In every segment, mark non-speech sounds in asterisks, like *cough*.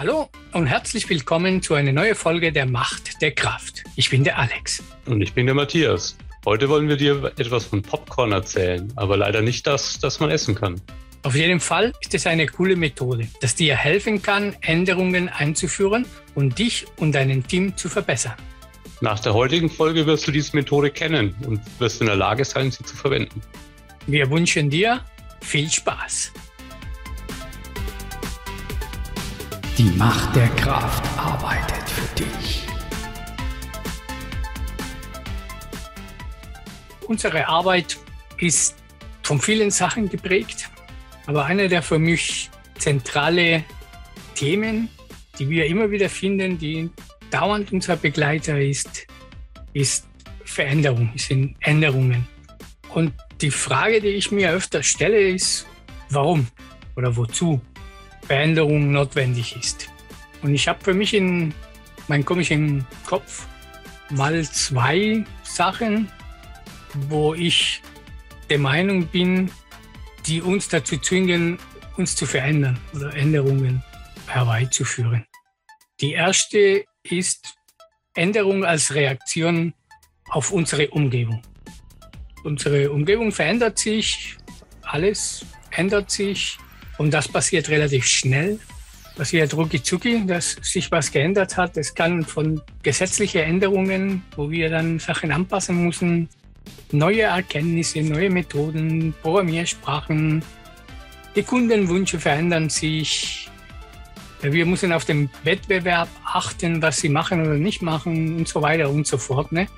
Hallo und herzlich willkommen zu einer neuen Folge der Macht der Kraft. Ich bin der Alex. Und ich bin der Matthias. Heute wollen wir dir etwas von Popcorn erzählen, aber leider nicht das, das man essen kann. Auf jeden Fall ist es eine coole Methode, das dir helfen kann, Änderungen einzuführen und dich und dein Team zu verbessern. Nach der heutigen Folge wirst du diese Methode kennen und wirst in der Lage sein, sie zu verwenden. Wir wünschen dir viel Spaß. Die Macht der Kraft arbeitet für dich. Unsere Arbeit ist von vielen Sachen geprägt, aber eine der für mich zentrale Themen, die wir immer wieder finden, die dauernd unser Begleiter ist, ist Veränderung, sind Änderungen. Und die Frage, die ich mir öfter stelle, ist, warum oder wozu? Veränderung notwendig ist. Und ich habe für mich in meinem komischen Kopf mal zwei Sachen, wo ich der Meinung bin, die uns dazu zwingen, uns zu verändern oder Änderungen herbeizuführen. Die erste ist Änderung als Reaktion auf unsere Umgebung. Unsere Umgebung verändert sich, alles ändert sich, und das passiert relativ schnell, passiert rucki zucki, dass sich was geändert hat. Es kann von gesetzlichen Änderungen, wo wir dann Sachen anpassen müssen, neue Erkenntnisse, neue Methoden, Programmiersprachen. Die Kundenwünsche verändern sich. Wir müssen auf den Wettbewerb achten, was sie machen oder nicht machen und so weiter und so fort. Ne?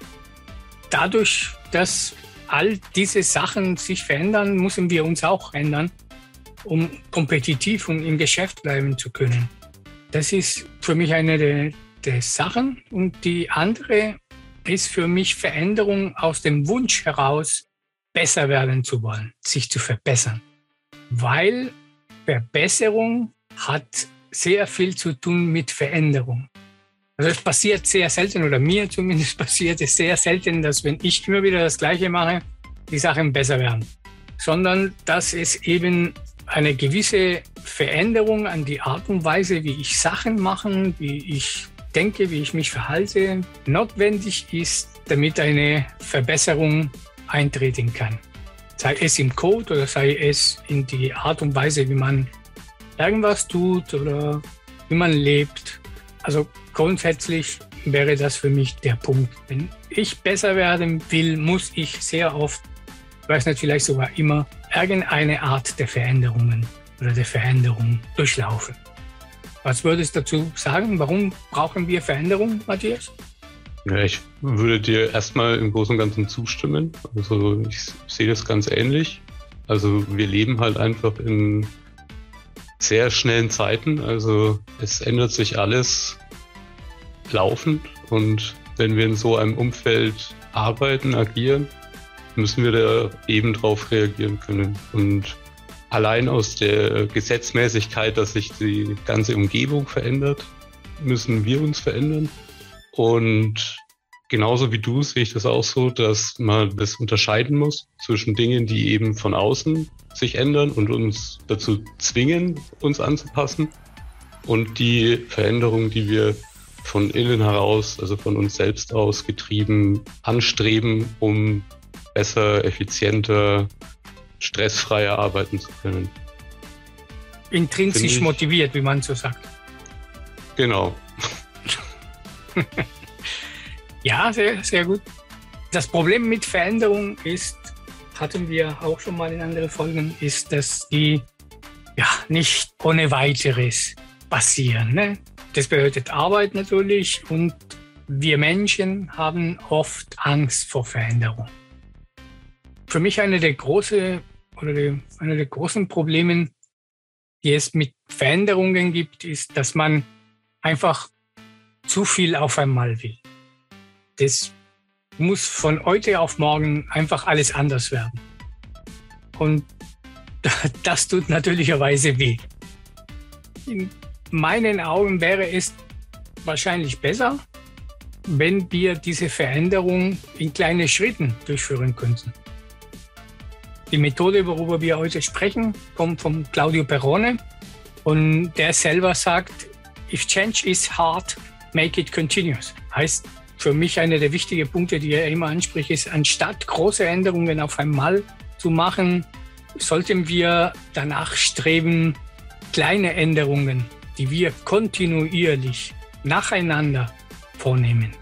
Dadurch, dass all diese Sachen sich verändern, müssen wir uns auch ändern um kompetitiv und im Geschäft bleiben zu können. Das ist für mich eine der, der Sachen. Und die andere ist für mich Veränderung aus dem Wunsch heraus, besser werden zu wollen, sich zu verbessern. Weil Verbesserung hat sehr viel zu tun mit Veränderung. Also es passiert sehr selten, oder mir zumindest *laughs* passiert es sehr selten, dass wenn ich immer wieder das Gleiche mache, die Sachen besser werden. Sondern dass es eben eine gewisse Veränderung an die Art und Weise, wie ich Sachen mache, wie ich denke, wie ich mich verhalte, notwendig ist, damit eine Verbesserung eintreten kann. Sei es im Code oder sei es in die Art und Weise, wie man irgendwas tut oder wie man lebt. Also grundsätzlich wäre das für mich der Punkt. Wenn ich besser werden will, muss ich sehr oft, weiß nicht, vielleicht sogar immer, irgendeine Art der Veränderungen oder der Veränderung durchlaufen. Was würdest du dazu sagen? Warum brauchen wir Veränderung, Matthias? Ja, ich würde dir erstmal im Großen und Ganzen zustimmen. Also ich sehe das ganz ähnlich. Also wir leben halt einfach in sehr schnellen Zeiten. Also es ändert sich alles laufend und wenn wir in so einem Umfeld arbeiten, agieren, müssen wir da eben drauf reagieren können. Und allein aus der Gesetzmäßigkeit, dass sich die ganze Umgebung verändert, müssen wir uns verändern. Und genauso wie du sehe ich das auch so, dass man das unterscheiden muss zwischen Dingen, die eben von außen sich ändern und uns dazu zwingen, uns anzupassen und die Veränderungen, die wir von innen heraus, also von uns selbst aus getrieben anstreben, um besser, effizienter, stressfreier arbeiten zu können. Intrinsisch motiviert, wie man so sagt. Genau. *laughs* ja, sehr, sehr gut. Das Problem mit Veränderung ist, hatten wir auch schon mal in anderen Folgen, ist, dass die ja nicht ohne weiteres passieren. Ne? Das bedeutet Arbeit natürlich und wir Menschen haben oft Angst vor Veränderung für mich eine der großen oder die, eine der großen Probleme, die es mit Veränderungen gibt, ist, dass man einfach zu viel auf einmal will. Das muss von heute auf morgen einfach alles anders werden. Und *laughs* das tut natürlicherweise weh. In meinen Augen wäre es wahrscheinlich besser, wenn wir diese Veränderung in kleine Schritten durchführen könnten. Die Methode, worüber wir heute sprechen, kommt von Claudio Perrone. Und der selber sagt, if change is hard, make it continuous. Heißt für mich einer der wichtigen Punkte, die er immer anspricht, ist, anstatt große Änderungen auf einmal zu machen, sollten wir danach streben, kleine Änderungen, die wir kontinuierlich nacheinander vornehmen.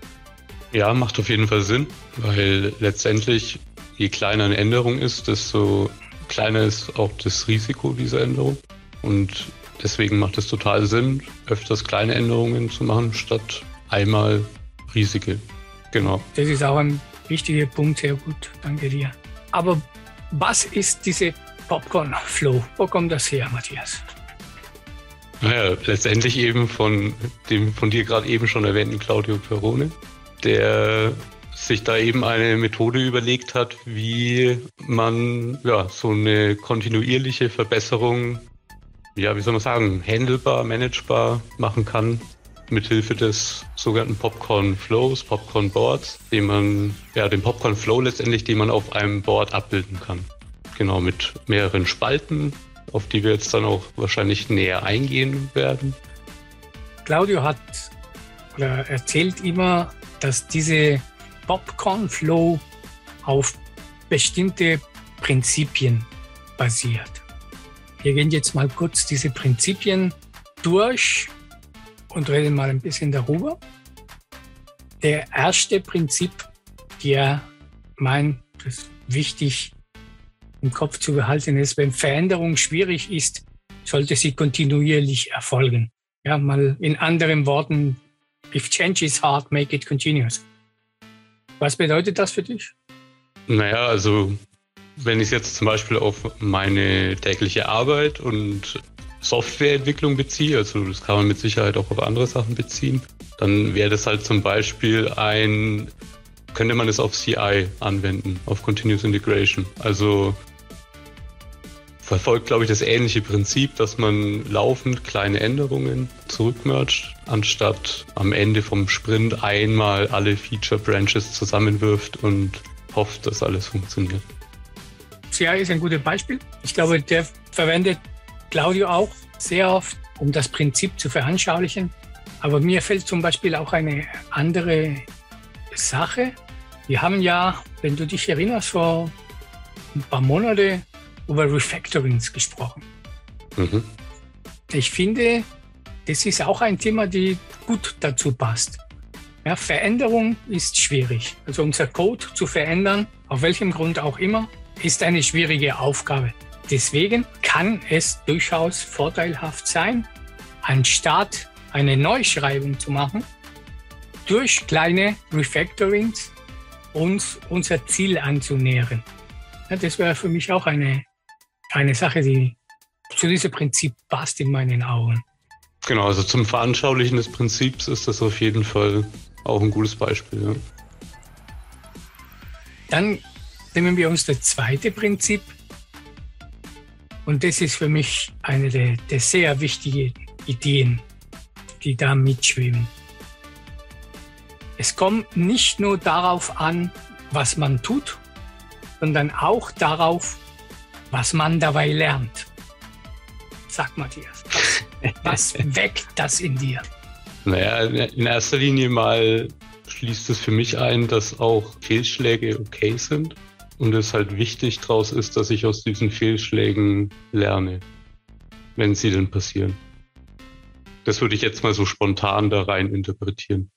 Ja, macht auf jeden Fall Sinn, weil letztendlich, je kleiner eine Änderung ist, desto kleiner ist auch das Risiko dieser Änderung. Und deswegen macht es total Sinn, öfters kleine Änderungen zu machen, statt einmal riesige. Genau. Das ist auch ein wichtiger Punkt, sehr gut, danke dir. Aber was ist diese Popcorn Flow? Wo kommt das her, Matthias? Naja, letztendlich eben von dem von dir gerade eben schon erwähnten Claudio Perone, der sich da eben eine Methode überlegt hat, wie man ja so eine kontinuierliche Verbesserung, ja, wie soll man sagen, handelbar, managebar machen kann, mithilfe des sogenannten Popcorn Flows, Popcorn Boards, den man, ja, den Popcorn Flow letztendlich, den man auf einem Board abbilden kann. Genau, mit mehreren Spalten, auf die wir jetzt dann auch wahrscheinlich näher eingehen werden. Claudio hat oder erzählt immer, dass diese Popcorn Flow auf bestimmte Prinzipien basiert. Wir gehen jetzt mal kurz diese Prinzipien durch und reden mal ein bisschen darüber. Der erste Prinzip, der meint, das wichtig im Kopf zu behalten ist, wenn Veränderung schwierig ist, sollte sie kontinuierlich erfolgen. Ja, mal in anderen Worten, if change is hard, make it continuous. Was bedeutet das für dich? Naja, also wenn ich es jetzt zum Beispiel auf meine tägliche Arbeit und Softwareentwicklung beziehe, also das kann man mit Sicherheit auch auf andere Sachen beziehen, dann wäre das halt zum Beispiel ein, könnte man es auf CI anwenden, auf Continuous Integration. Also verfolgt, glaube ich, das ähnliche Prinzip, dass man laufend kleine Änderungen zurückmercht, anstatt am Ende vom Sprint einmal alle Feature Branches zusammenwirft und hofft, dass alles funktioniert. CI ist ein gutes Beispiel. Ich glaube, der verwendet Claudio auch sehr oft, um das Prinzip zu veranschaulichen. Aber mir fällt zum Beispiel auch eine andere Sache. Wir haben ja, wenn du dich erinnerst, vor ein paar Monaten über Refactorings gesprochen. Mhm. Ich finde, das ist auch ein Thema, die gut dazu passt. Ja, Veränderung ist schwierig. Also unser Code zu verändern, auf welchem Grund auch immer, ist eine schwierige Aufgabe. Deswegen kann es durchaus vorteilhaft sein, anstatt eine Neuschreibung zu machen, durch kleine Refactorings uns unser Ziel anzunähern. Ja, das wäre für mich auch eine eine Sache, die zu diesem Prinzip passt in meinen Augen. Genau, also zum Veranschaulichen des Prinzips ist das auf jeden Fall auch ein gutes Beispiel. Ja. Dann nehmen wir uns das zweite Prinzip. Und das ist für mich eine der, der sehr wichtigen Ideen, die da mitschwimmen. Es kommt nicht nur darauf an, was man tut, sondern auch darauf, was man dabei lernt. Sag Matthias, was *laughs* weckt das in dir? Naja, in erster Linie mal schließt es für mich ein, dass auch Fehlschläge okay sind und es halt wichtig daraus ist, dass ich aus diesen Fehlschlägen lerne, wenn sie denn passieren. Das würde ich jetzt mal so spontan da rein interpretieren.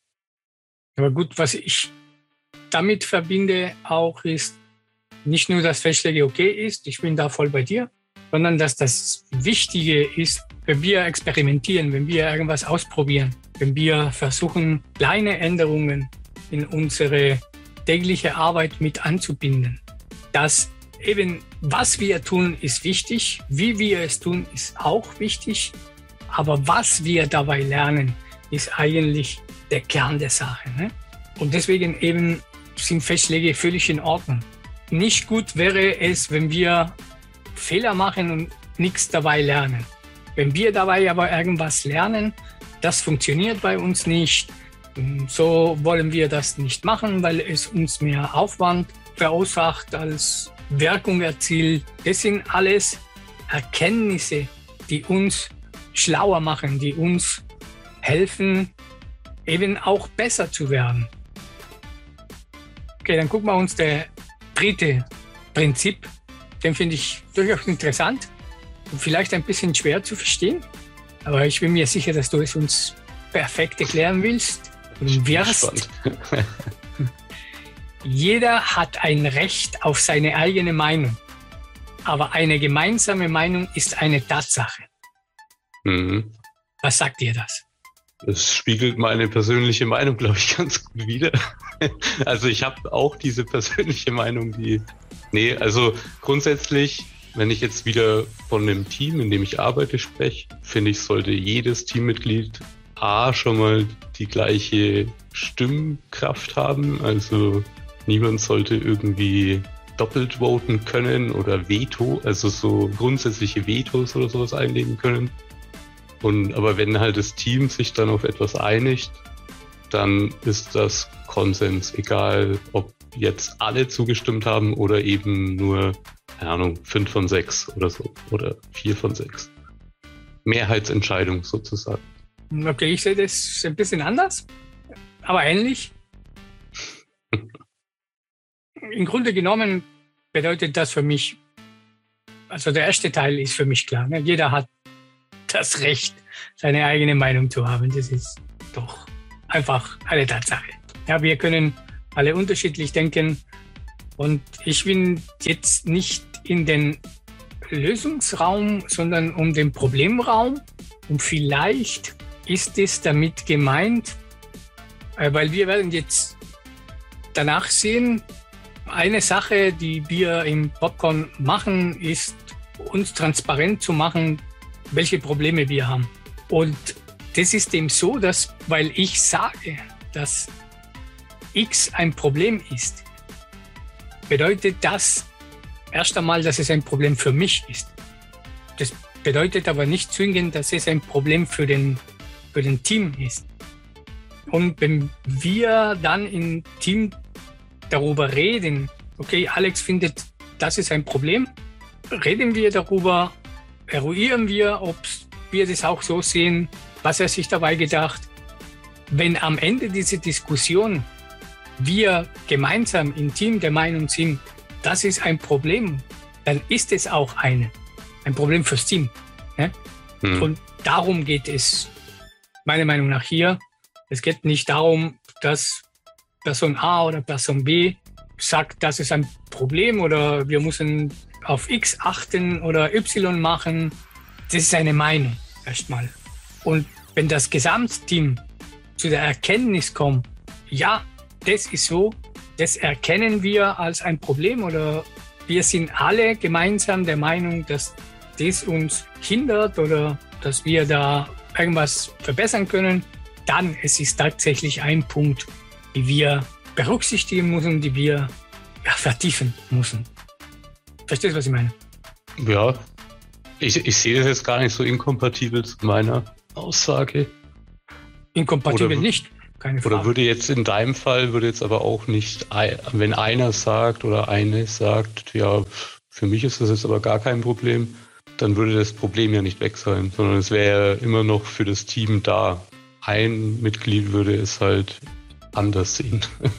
Aber gut, was ich damit verbinde auch ist, nicht nur, dass Fehlschläge okay ist, ich bin da voll bei dir, sondern dass das Wichtige ist, wenn wir experimentieren, wenn wir irgendwas ausprobieren, wenn wir versuchen, kleine Änderungen in unsere tägliche Arbeit mit anzubinden, dass eben was wir tun ist wichtig, wie wir es tun ist auch wichtig, aber was wir dabei lernen ist eigentlich der Kern der Sache. Ne? Und deswegen eben sind Festschläge völlig in Ordnung nicht gut wäre es, wenn wir Fehler machen und nichts dabei lernen. Wenn wir dabei aber irgendwas lernen, das funktioniert bei uns nicht, so wollen wir das nicht machen, weil es uns mehr Aufwand verursacht als Wirkung erzielt. Das sind alles Erkenntnisse, die uns schlauer machen, die uns helfen, eben auch besser zu werden. Okay, dann gucken wir uns das dritte Prinzip. Den finde ich durchaus interessant und vielleicht ein bisschen schwer zu verstehen. Aber ich bin mir sicher, dass du es uns perfekt erklären willst und wirst. *laughs* Jeder hat ein Recht auf seine eigene Meinung. Aber eine gemeinsame Meinung ist eine Tatsache. Mhm. Was sagt dir das? Das spiegelt meine persönliche Meinung, glaube ich, *laughs* ganz gut wider. Also ich habe auch diese persönliche Meinung, die. Nee, also grundsätzlich, wenn ich jetzt wieder von einem Team, in dem ich arbeite, spreche, finde ich, sollte jedes Teammitglied A schon mal die gleiche Stimmkraft haben. Also niemand sollte irgendwie doppelt voten können oder Veto, also so grundsätzliche Vetos oder sowas einlegen können. Und aber wenn halt das Team sich dann auf etwas einigt, dann ist das Konsens, egal ob jetzt alle zugestimmt haben oder eben nur, keine Ahnung, fünf von sechs oder so oder vier von sechs. Mehrheitsentscheidung sozusagen. Okay, ich sehe das ein bisschen anders, aber ähnlich. *laughs* Im Grunde genommen bedeutet das für mich, also der erste Teil ist für mich klar. Ne? Jeder hat das Recht, seine eigene Meinung zu haben. Das ist doch einfach eine Tatsache. Ja, wir können alle unterschiedlich denken und ich bin jetzt nicht in den Lösungsraum, sondern um den Problemraum. Und vielleicht ist es damit gemeint, äh, weil wir werden jetzt danach sehen, eine Sache, die wir im Popcorn machen, ist uns transparent zu machen, welche Probleme wir haben. Und das ist dem so, dass, weil ich sage, dass X ein Problem ist, bedeutet das erst einmal, dass es ein Problem für mich ist. Das bedeutet aber nicht zwingend, dass es ein Problem für den, für den Team ist. Und wenn wir dann im Team darüber reden, okay, Alex findet, das ist ein Problem, reden wir darüber, eruieren wir, ob wir das auch so sehen, was er sich dabei gedacht. Wenn am Ende dieser Diskussion wir gemeinsam im Team der Meinung sind, das ist ein Problem, dann ist es auch eine, ein Problem fürs Team. Ne? Hm. Und darum geht es meiner Meinung nach hier. Es geht nicht darum, dass Person A oder Person B sagt, das ist ein Problem oder wir müssen auf X achten oder Y machen, das ist eine Meinung erstmal. Und wenn das Gesamtteam zu der Erkenntnis kommt, ja, das ist so, das erkennen wir als ein Problem oder wir sind alle gemeinsam der Meinung, dass das uns hindert oder dass wir da irgendwas verbessern können, dann es ist tatsächlich ein Punkt, die wir berücksichtigen müssen, die wir ja, vertiefen müssen. Verstehst du, was ich meine? Ja, ich, ich sehe das jetzt gar nicht so inkompatibel zu meiner Aussage. Inkompatibel oder, nicht, keine Frage. Oder würde jetzt in deinem Fall, würde jetzt aber auch nicht, wenn einer sagt oder eine sagt, ja, für mich ist das jetzt aber gar kein Problem, dann würde das Problem ja nicht weg sein, sondern es wäre immer noch für das Team da. Ein Mitglied würde es halt anders sehen. *laughs*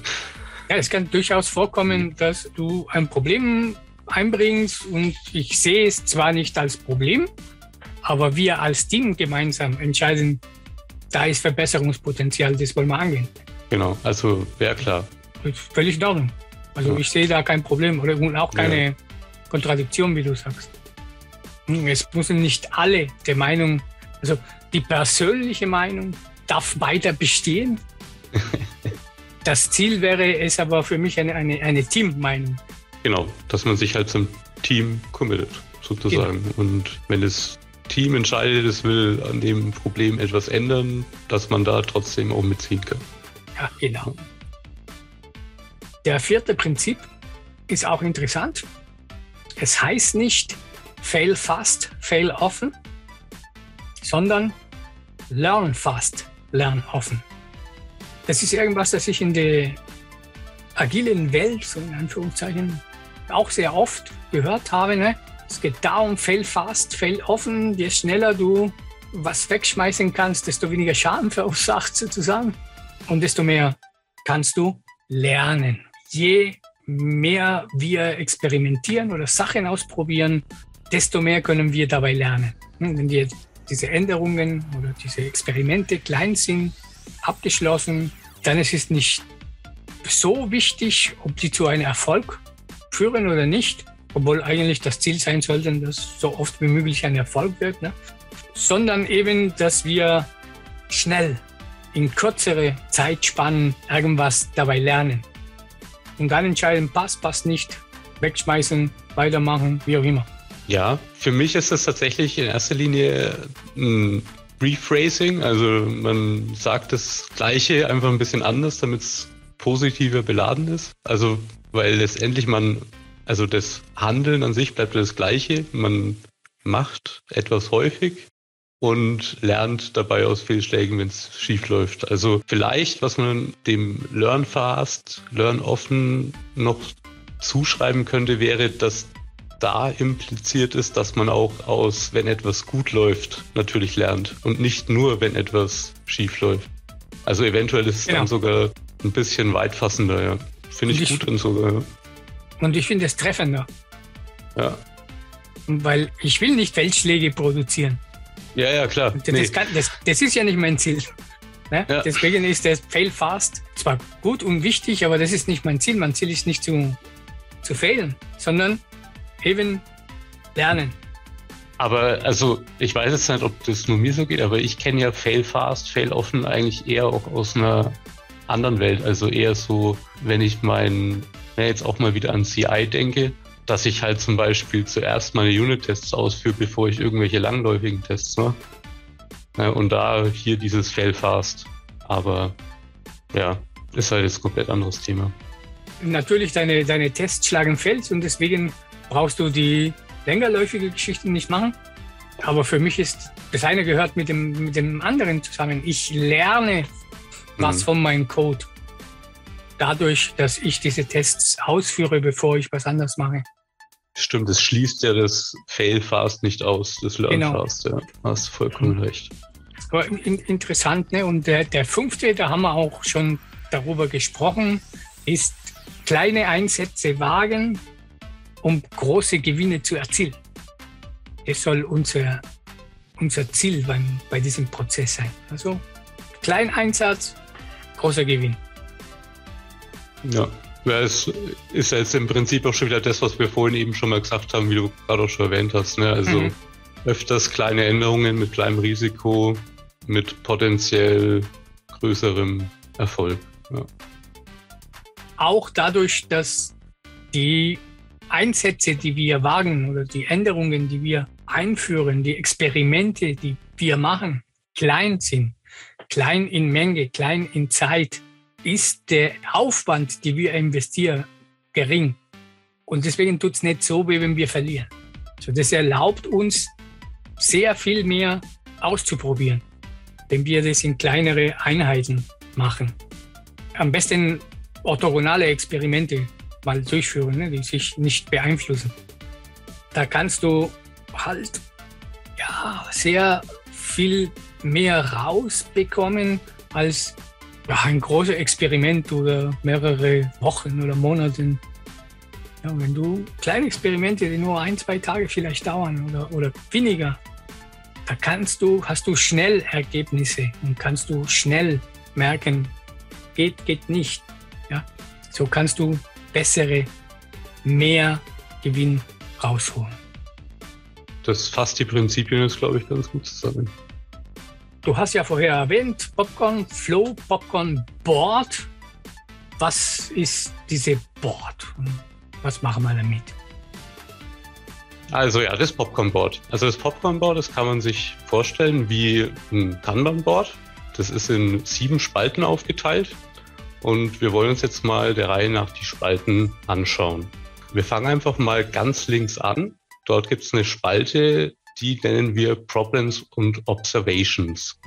Ja, es kann durchaus vorkommen, dass du ein Problem einbringst und ich sehe es zwar nicht als Problem, aber wir als Team gemeinsam entscheiden, da ist Verbesserungspotenzial, das wollen wir angehen. Genau, also wäre klar. Völlig in Ordnung. Also ja. ich sehe da kein Problem oder und auch keine ja. Kontradiktion, wie du sagst. Hm, es müssen nicht alle der Meinung, also die persönliche Meinung darf weiter bestehen. *laughs* das Ziel wäre es aber für mich eine, eine, eine Teammeinung. Genau, dass man sich halt zum Team committet, sozusagen. Genau. Und wenn das Team entscheidet, es will an dem Problem etwas ändern, dass man da trotzdem auch mitziehen kann. Ja, genau. Der vierte Prinzip ist auch interessant. Es heißt nicht fail fast, fail often, sondern learn fast, learn often. Das ist irgendwas, das ich in der agilen Welt, so in Anführungszeichen, auch sehr oft gehört habe. Ne? Es geht darum, fail fast, fail offen. Je schneller du was wegschmeißen kannst, desto weniger Schaden *laughs* verursacht sozusagen und desto mehr kannst du lernen. Je mehr wir experimentieren oder Sachen ausprobieren, desto mehr können wir dabei lernen. Hm, wenn die, diese Änderungen oder diese Experimente klein sind, abgeschlossen, dann ist es nicht so wichtig, ob sie zu einem Erfolg führen oder nicht, obwohl eigentlich das Ziel sein sollte, dass so oft wie möglich ein Erfolg wird, ne? sondern eben, dass wir schnell in kürzere Zeitspannen irgendwas dabei lernen. Und dann entscheiden, passt, passt nicht, wegschmeißen, weitermachen, wie auch immer. Ja, für mich ist das tatsächlich in erster Linie ein Rephrasing. Also man sagt das Gleiche einfach ein bisschen anders, damit es positiver beladen ist. Also weil letztendlich man, also das Handeln an sich bleibt das Gleiche. Man macht etwas häufig und lernt dabei aus Fehlschlägen, wenn es schief läuft. Also vielleicht, was man dem Learn Fast, Learn Offen noch zuschreiben könnte, wäre, dass da impliziert ist, dass man auch aus, wenn etwas gut läuft, natürlich lernt und nicht nur, wenn etwas schief läuft. Also eventuell ist es genau. dann sogar ein bisschen weitfassender, ja. Finde ich, ich, gut und sogar. Ja. Und ich finde es treffender. Ja. Weil ich will nicht Feldschläge produzieren. Ja, ja, klar. Das, nee. kann, das, das ist ja nicht mein Ziel. Ne? Ja. Deswegen ist das Fail Fast zwar gut und wichtig, aber das ist nicht mein Ziel. Mein Ziel ist nicht zu, zu failen, sondern eben lernen. Aber also, ich weiß jetzt nicht, ob das nur mir so geht, aber ich kenne ja Fail Fast, Fail Offen eigentlich eher auch aus einer anderen Welt. Also eher so, wenn ich mein, ja, jetzt auch mal wieder an CI denke, dass ich halt zum Beispiel zuerst meine Unit-Tests ausführe, bevor ich irgendwelche langläufigen Tests mache. Und da hier dieses Fail Fast. Aber ja, ist halt jetzt ein komplett anderes Thema. Natürlich, deine, deine Tests schlagen Fels und deswegen brauchst du die längerläufige Geschichten nicht machen. Aber für mich ist das eine gehört mit dem, mit dem anderen zusammen. Ich lerne was mhm. von meinem Code. Dadurch, dass ich diese Tests ausführe, bevor ich was anderes mache. Stimmt, es schließt ja das Fail Fast nicht aus, das Learn genau. Fast, ja. Hast vollkommen mhm. recht. Aber interessant, ne? Und der, der fünfte, da haben wir auch schon darüber gesprochen, ist kleine Einsätze wagen, um große Gewinne zu erzielen. Das soll unser, unser Ziel beim, bei diesem Prozess sein. Also Kleineinsatz, großer Gewinn. Ja, ja, es ist jetzt im Prinzip auch schon wieder das, was wir vorhin eben schon mal gesagt haben, wie du gerade auch schon erwähnt hast. Ne? Also mhm. öfters kleine Änderungen mit kleinem Risiko, mit potenziell größerem Erfolg. Ja. Auch dadurch, dass die Einsätze, die wir wagen oder die Änderungen, die wir einführen, die Experimente, die wir machen, klein sind, klein in Menge, klein in Zeit, ist der Aufwand, den wir investieren, gering. Und deswegen tut es nicht so, wie wenn wir verlieren. So, das erlaubt uns, sehr viel mehr auszuprobieren, wenn wir das in kleinere Einheiten machen. Am besten orthogonale Experimente mal durchführen, ne, die sich nicht beeinflussen. Da kannst du halt ja, sehr viel mehr rausbekommen als ja, ein großes Experiment oder mehrere Wochen oder Monate. Ja, wenn du kleine Experimente, die nur ein, zwei Tage vielleicht dauern oder, oder weniger, da kannst du, hast du schnell Ergebnisse und kannst du schnell merken, geht, geht nicht. Ja? So kannst du bessere, mehr Gewinn rausholen. Das fasst die Prinzipien jetzt, glaube ich, ganz gut zusammen. Du hast ja vorher erwähnt, Popcorn Flow, Popcorn Board. Was ist diese Board und was machen wir damit? Also ja, das Popcorn Board. Also das Popcorn Board, das kann man sich vorstellen wie ein Kanban Board. Das ist in sieben Spalten aufgeteilt und wir wollen uns jetzt mal der Reihe nach die Spalten anschauen. Wir fangen einfach mal ganz links an. Dort gibt es eine Spalte, die nennen wir Problems und Observations.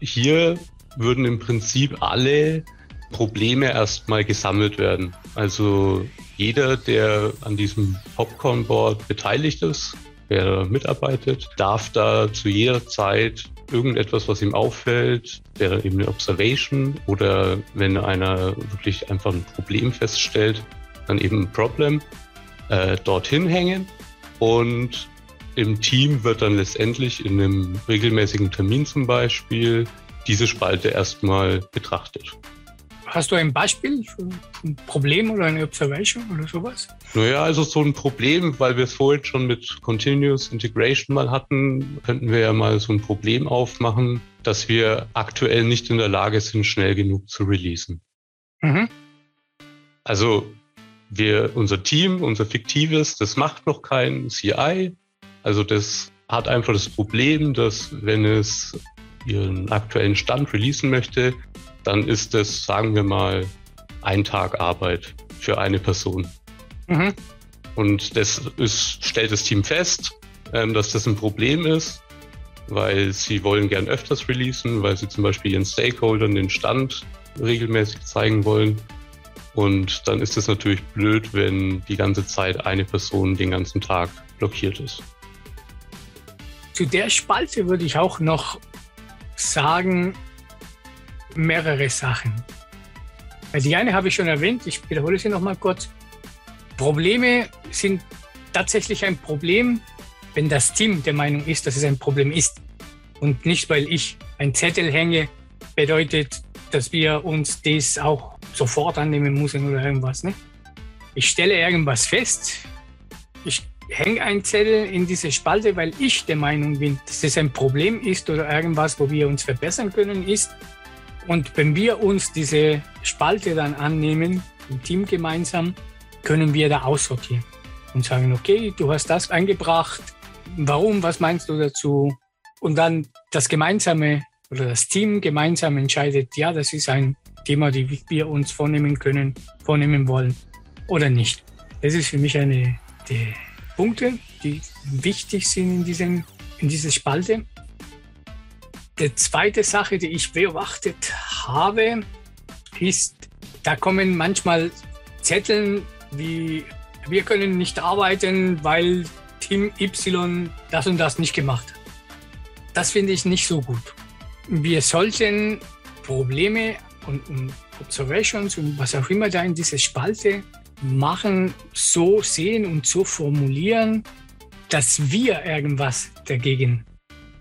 Hier würden im Prinzip alle Probleme erstmal gesammelt werden. Also jeder, der an diesem Popcorn-Board beteiligt ist, wer mitarbeitet, darf da zu jeder Zeit irgendetwas, was ihm auffällt, wäre eben eine Observation oder wenn einer wirklich einfach ein Problem feststellt, dann eben ein Problem, äh, dorthin hängen und im Team wird dann letztendlich in einem regelmäßigen Termin zum Beispiel diese Spalte erstmal betrachtet. Hast du ein Beispiel für ein Problem oder eine Observation oder sowas? Naja, also so ein Problem, weil wir es vorhin schon mit Continuous Integration mal hatten, könnten wir ja mal so ein Problem aufmachen, dass wir aktuell nicht in der Lage sind, schnell genug zu releasen. Mhm. Also wir, unser Team, unser fiktives, das macht noch kein CI. Also das hat einfach das Problem, dass wenn es ihren aktuellen Stand releasen möchte, dann ist das, sagen wir mal, ein Tag Arbeit für eine Person. Mhm. Und das ist, stellt das Team fest, ähm, dass das ein Problem ist, weil sie wollen gern öfters releasen, weil sie zum Beispiel ihren Stakeholdern den Stand regelmäßig zeigen wollen. Und dann ist es natürlich blöd, wenn die ganze Zeit eine Person den ganzen Tag blockiert ist. Zu der Spalte würde ich auch noch sagen, mehrere Sachen. Die eine habe ich schon erwähnt, ich wiederhole sie noch mal kurz. Probleme sind tatsächlich ein Problem, wenn das Team der Meinung ist, dass es ein Problem ist. Und nicht, weil ich ein Zettel hänge, bedeutet, dass wir uns das auch sofort annehmen müssen oder irgendwas. Ne? Ich stelle irgendwas fest, ich hänge einen Zettel in diese Spalte, weil ich der Meinung bin, dass das ein Problem ist oder irgendwas, wo wir uns verbessern können, ist. Und wenn wir uns diese Spalte dann annehmen, im Team gemeinsam, können wir da aussortieren und sagen, okay, du hast das eingebracht, warum, was meinst du dazu? Und dann das gemeinsame oder das Team gemeinsam entscheidet, ja, das ist ein Thema, die wir uns vornehmen können, vornehmen wollen oder nicht. Das ist für mich eine der Punkte, die wichtig sind in, diesem, in dieser Spalte. Die zweite Sache, die ich beobachtet habe, ist, da kommen manchmal Zettel wie, wir können nicht arbeiten, weil Team Y das und das nicht gemacht hat. Das finde ich nicht so gut. Wir sollten Probleme und, und Observations und was auch immer da in dieser Spalte machen, so sehen und so formulieren, dass wir irgendwas dagegen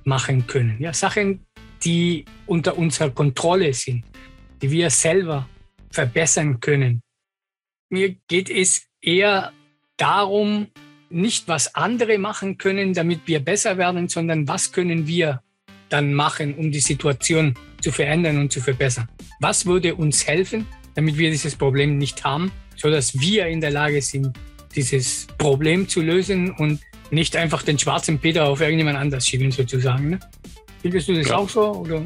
machen können. Ja, Sachen, die unter unserer Kontrolle sind, die wir selber verbessern können. Mir geht es eher darum, nicht was andere machen können, damit wir besser werden, sondern was können wir dann machen, um die Situation zu verändern und zu verbessern. Was würde uns helfen, damit wir dieses Problem nicht haben, sodass wir in der Lage sind, dieses Problem zu lösen und nicht einfach den schwarzen Peter auf irgendjemand anders schieben sozusagen. Ne? Findest du das ja. auch so? Oder?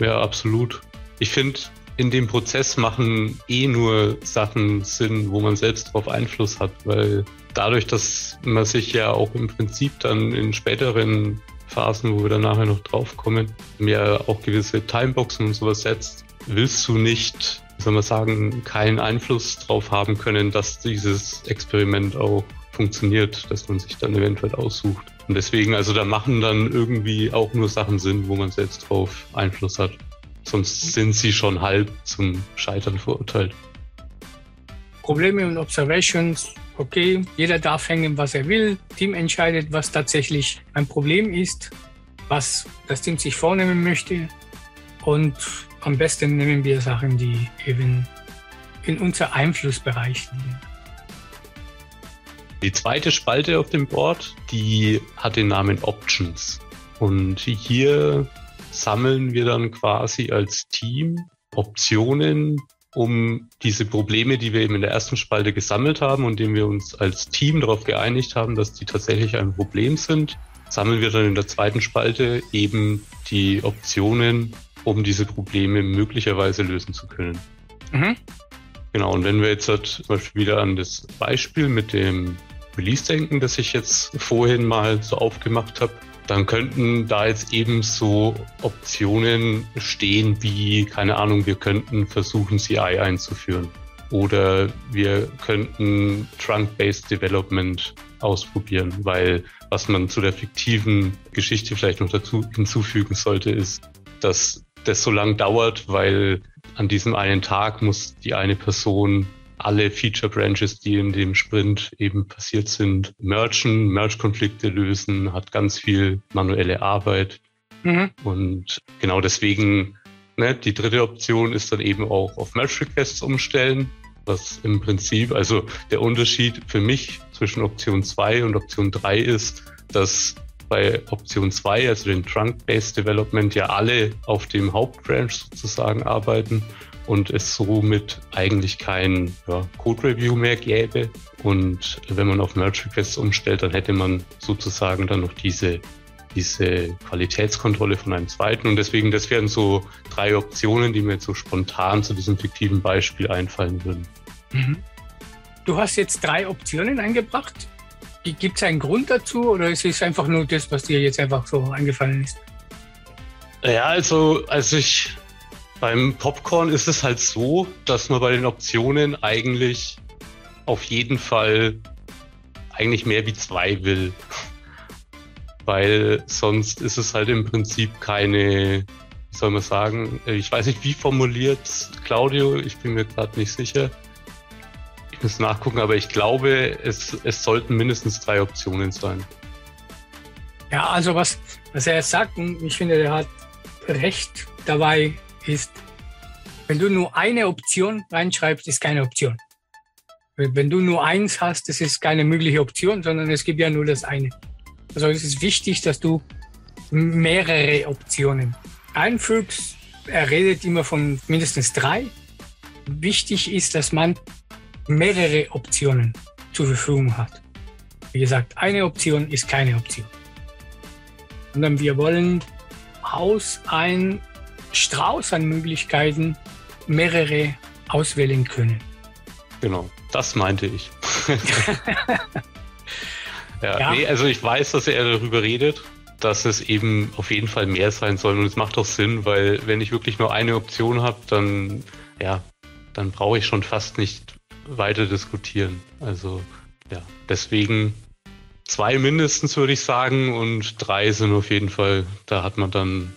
Ja, absolut. Ich finde, in dem Prozess machen eh nur Sachen Sinn, wo man selbst darauf Einfluss hat, weil dadurch, dass man sich ja auch im Prinzip dann in späteren Phasen, wo wir dann nachher noch drauf kommen, mir auch gewisse Timeboxen und sowas setzt, willst du nicht, soll man sagen, keinen Einfluss drauf haben können, dass dieses Experiment auch funktioniert, dass man sich dann eventuell aussucht. Und deswegen, also da machen dann irgendwie auch nur Sachen Sinn, wo man selbst drauf Einfluss hat. Sonst sind sie schon halb zum Scheitern verurteilt. Probleme und Observations, okay, jeder darf hängen, was er will. Team entscheidet, was tatsächlich ein Problem ist, was das Team sich vornehmen möchte. Und am besten nehmen wir Sachen, die eben in unser Einflussbereich liegen. Die zweite Spalte auf dem Board, die hat den Namen Options. Und hier sammeln wir dann quasi als Team Optionen, um diese Probleme, die wir eben in der ersten Spalte gesammelt haben und denen wir uns als Team darauf geeinigt haben, dass die tatsächlich ein Problem sind, sammeln wir dann in der zweiten Spalte eben die Optionen, um diese Probleme möglicherweise lösen zu können. Mhm. Genau, und wenn wir jetzt halt zum Beispiel wieder an das Beispiel mit dem Release denken, das ich jetzt vorhin mal so aufgemacht habe, dann könnten da jetzt eben so Optionen stehen wie, keine Ahnung, wir könnten versuchen, CI einzuführen. Oder wir könnten Trunk-Based Development ausprobieren, weil was man zu der fiktiven Geschichte vielleicht noch dazu hinzufügen sollte, ist, dass das so lang dauert, weil an diesem einen Tag muss die eine Person alle Feature Branches, die in dem Sprint eben passiert sind, merchen, Merge-Konflikte lösen, hat ganz viel manuelle Arbeit. Mhm. Und genau deswegen, ne, die dritte Option ist dann eben auch auf Merge-Requests umstellen, was im Prinzip, also der Unterschied für mich zwischen Option 2 und Option 3 ist, dass bei Option 2, also den Trunk-Based Development, ja alle auf dem Hauptbranch sozusagen arbeiten und es somit eigentlich kein ja, Code-Review mehr gäbe. Und wenn man auf Merge Requests umstellt, dann hätte man sozusagen dann noch diese, diese Qualitätskontrolle von einem zweiten. Und deswegen, das wären so drei Optionen, die mir jetzt so spontan zu diesem fiktiven Beispiel einfallen würden. Mhm. Du hast jetzt drei Optionen eingebracht. Gibt es einen Grund dazu oder ist es einfach nur das, was dir jetzt einfach so eingefallen ist? Ja, also als ich beim Popcorn ist es halt so, dass man bei den Optionen eigentlich auf jeden Fall eigentlich mehr wie zwei will. *laughs* Weil sonst ist es halt im Prinzip keine, wie soll man sagen, ich weiß nicht, wie formuliert Claudio, ich bin mir gerade nicht sicher. Ich muss nachgucken, aber ich glaube, es, es sollten mindestens drei Optionen sein. Ja, also was, was er sagt, und ich finde, er hat recht dabei, ist, wenn du nur eine Option reinschreibst, ist keine Option. Wenn du nur eins hast, das ist keine mögliche Option, sondern es gibt ja nur das eine. Also es ist wichtig, dass du mehrere Optionen einfügst. Er redet immer von mindestens drei. Wichtig ist, dass man mehrere Optionen zur Verfügung hat. Wie gesagt, eine Option ist keine Option. Sondern wir wollen aus ein Strauß an Möglichkeiten mehrere auswählen können. Genau, das meinte ich. *laughs* ja, ja. Nee, also ich weiß, dass er darüber redet, dass es eben auf jeden Fall mehr sein soll. Und es macht auch Sinn, weil wenn ich wirklich nur eine Option habe, dann ja, dann brauche ich schon fast nicht weiter diskutieren. Also ja, deswegen zwei mindestens würde ich sagen und drei sind auf jeden Fall, da hat man dann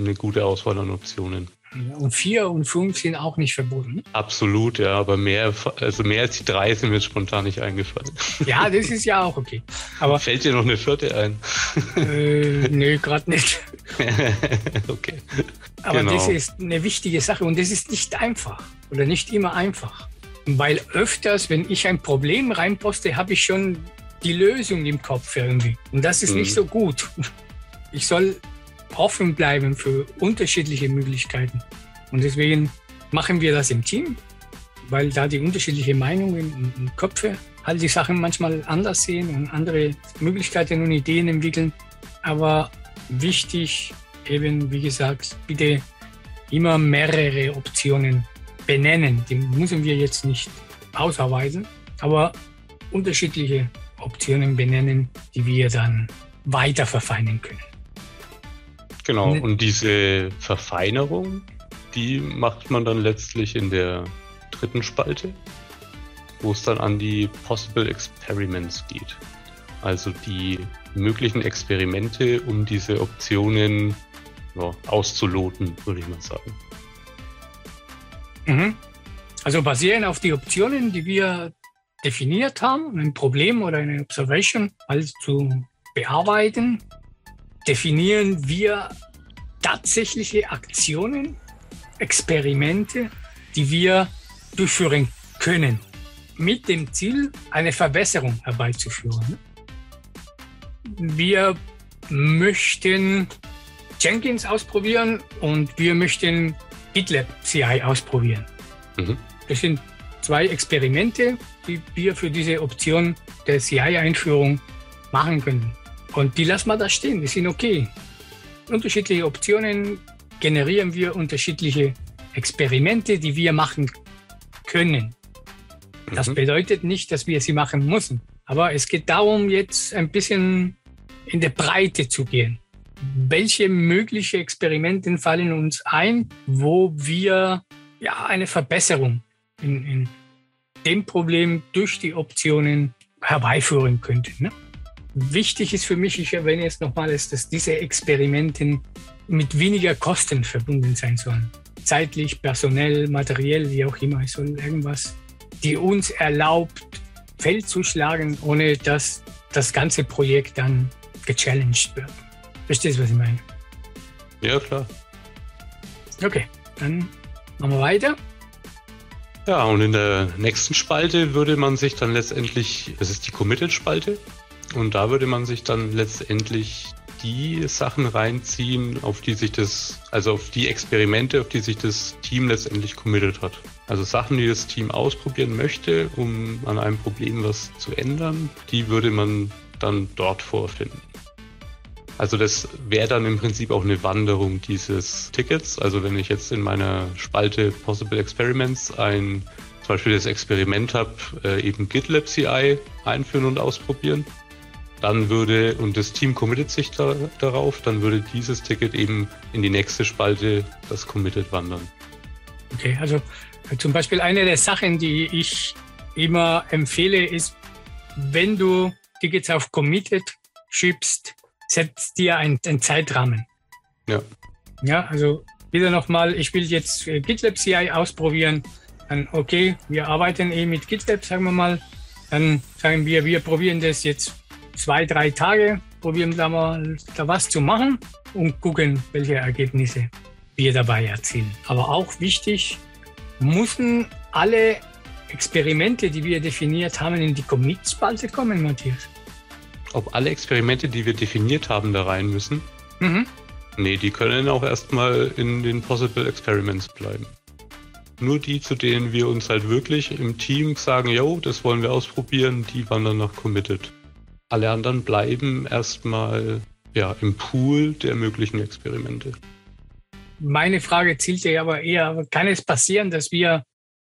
eine gute Auswahl an Optionen. Und vier und fünf sind auch nicht verboten. Absolut, ja, aber mehr, also mehr als die drei sind mir spontan nicht eingefallen. Ja, das ist ja auch okay. Aber *laughs* Fällt dir noch eine vierte ein? Äh, nö, gerade nicht. *laughs* okay. Aber genau. das ist eine wichtige Sache und das ist nicht einfach oder nicht immer einfach. Weil öfters, wenn ich ein Problem reinposte, habe ich schon die Lösung im Kopf irgendwie. Und das ist mhm. nicht so gut. Ich soll offen bleiben für unterschiedliche Möglichkeiten. Und deswegen machen wir das im Team, weil da die unterschiedlichen Meinungen und Köpfe halt die Sachen manchmal anders sehen und andere Möglichkeiten und Ideen entwickeln. Aber wichtig, eben wie gesagt, bitte immer mehrere Optionen benennen. Die müssen wir jetzt nicht ausarbeiten, aber unterschiedliche Optionen benennen, die wir dann weiter verfeinern können. Genau, ne- und diese Verfeinerung, die macht man dann letztlich in der dritten Spalte, wo es dann an die Possible Experiments geht. Also die möglichen Experimente, um diese Optionen ja, auszuloten, würde ich mal sagen. Mhm. Also basieren auf die Optionen, die wir definiert haben, ein Problem oder eine Observation also zu bearbeiten, definieren wir tatsächliche Aktionen, Experimente, die wir durchführen können, mit dem Ziel, eine Verbesserung herbeizuführen. Wir möchten Jenkins ausprobieren und wir möchten GitLab CI ausprobieren. Mhm. Das sind zwei Experimente, die wir für diese Option der CI-Einführung machen können. Und die lassen wir da stehen, die sind okay. Unterschiedliche Optionen generieren wir unterschiedliche Experimente, die wir machen können. Das mhm. bedeutet nicht, dass wir sie machen müssen. Aber es geht darum, jetzt ein bisschen in der Breite zu gehen. Welche mögliche Experimente fallen uns ein, wo wir ja eine Verbesserung in, in dem Problem durch die Optionen herbeiführen könnte. Ne? Wichtig ist für mich, ich erwähne jetzt nochmals, dass diese Experimente mit weniger Kosten verbunden sein sollen. Zeitlich, personell, materiell, wie auch immer. Es soll irgendwas, die uns erlaubt, Feld zu schlagen, ohne dass das ganze Projekt dann gechallenged wird. Verstehst du, was ich meine? Ja, klar. Okay, dann machen wir weiter. Ja, und in der nächsten Spalte würde man sich dann letztendlich, das ist die Committed-Spalte, und da würde man sich dann letztendlich die Sachen reinziehen, auf die sich das, also auf die Experimente, auf die sich das Team letztendlich committed hat. Also Sachen, die das Team ausprobieren möchte, um an einem Problem was zu ändern, die würde man dann dort vorfinden. Also das wäre dann im Prinzip auch eine Wanderung dieses Tickets. Also wenn ich jetzt in meiner Spalte Possible Experiments ein zum Beispiel das Experiment habe, äh, eben GitLab CI einführen und ausprobieren, dann würde, und das Team committet sich da, darauf, dann würde dieses Ticket eben in die nächste Spalte, das Committed, wandern. Okay, also äh, zum Beispiel eine der Sachen, die ich immer empfehle, ist, wenn du Tickets auf Committed schiebst, setzt dir einen, einen Zeitrahmen. Ja. Ja, also wieder nochmal, ich will jetzt äh, GitLab CI ausprobieren. Dann, okay, wir arbeiten eh mit GitLab, sagen wir mal. Dann sagen wir, wir probieren das jetzt zwei, drei Tage, probieren da mal da was zu machen und gucken, welche Ergebnisse wir dabei erzielen. Aber auch wichtig, müssen alle Experimente, die wir definiert haben, in die Commit-Spalte kommen, Matthias? Ob alle Experimente, die wir definiert haben, da rein müssen? Mhm. Nee, die können auch erstmal in den Possible Experiments bleiben. Nur die, zu denen wir uns halt wirklich im Team sagen, yo, das wollen wir ausprobieren, die wandern nach Committed. Alle anderen bleiben erstmal ja, im Pool der möglichen Experimente. Meine Frage zielte aber eher, kann es passieren, dass wir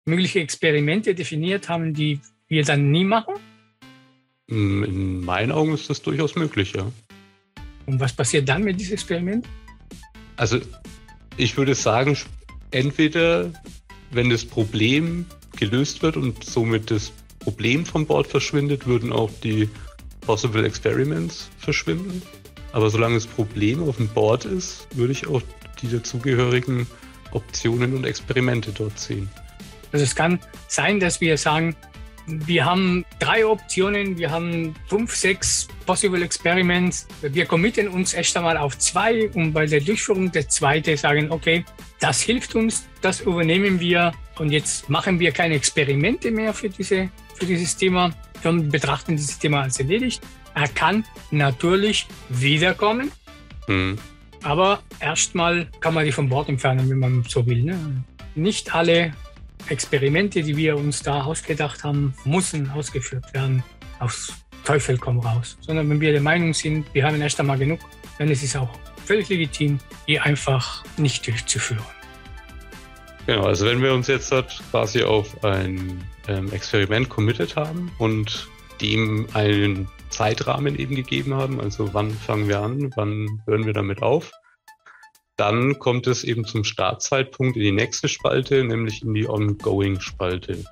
mögliche Experimente definiert haben, die wir dann nie machen? Hm, in meinen Augen ist das durchaus möglich, ja. Und was passiert dann mit diesem Experiment? Also ich würde sagen, entweder wenn das Problem gelöst wird und somit das Problem vom Bord verschwindet, würden auch die Possible Experiments verschwinden. Aber solange das Problem auf dem Board ist, würde ich auch die dazugehörigen Optionen und Experimente dort sehen. Also es kann sein, dass wir sagen, wir haben drei Optionen, wir haben fünf, sechs Possible Experiments. Wir committen uns erst einmal auf zwei und bei der Durchführung der zweite sagen, okay, das hilft uns, das übernehmen wir und jetzt machen wir keine Experimente mehr für, diese, für dieses Thema, sondern betrachten dieses Thema als erledigt. Er kann natürlich wiederkommen, hm. aber erstmal kann man die vom Bord entfernen, wenn man so will. Ne? Nicht alle Experimente, die wir uns da ausgedacht haben, müssen ausgeführt werden. Aus Teufel komm raus. Sondern wenn wir der Meinung sind, wir haben erst einmal genug, dann ist es auch völlig legitim, die einfach nicht durchzuführen. Genau, also wenn wir uns jetzt quasi auf ein ähm, Experiment committed haben und dem einen Zeitrahmen eben gegeben haben, also wann fangen wir an, wann hören wir damit auf, dann kommt es eben zum Startzeitpunkt in die nächste Spalte, nämlich in die Ongoing-Spalte.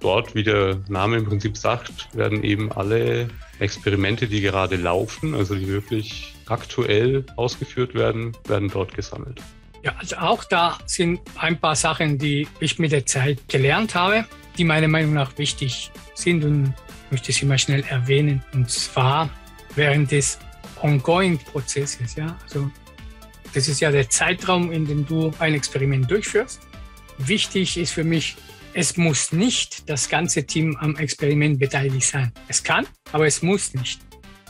Dort, wie der Name im Prinzip sagt, werden eben alle Experimente, die gerade laufen, also die wirklich aktuell ausgeführt werden, werden dort gesammelt. Ja, also auch da sind ein paar Sachen, die ich mit der Zeit gelernt habe, die meiner Meinung nach wichtig sind und möchte sie mal schnell erwähnen. Und zwar während des Ongoing-Prozesses. Ja? Also das ist ja der Zeitraum, in dem du ein Experiment durchführst. Wichtig ist für mich, es muss nicht das ganze Team am Experiment beteiligt sein. Es kann, aber es muss nicht.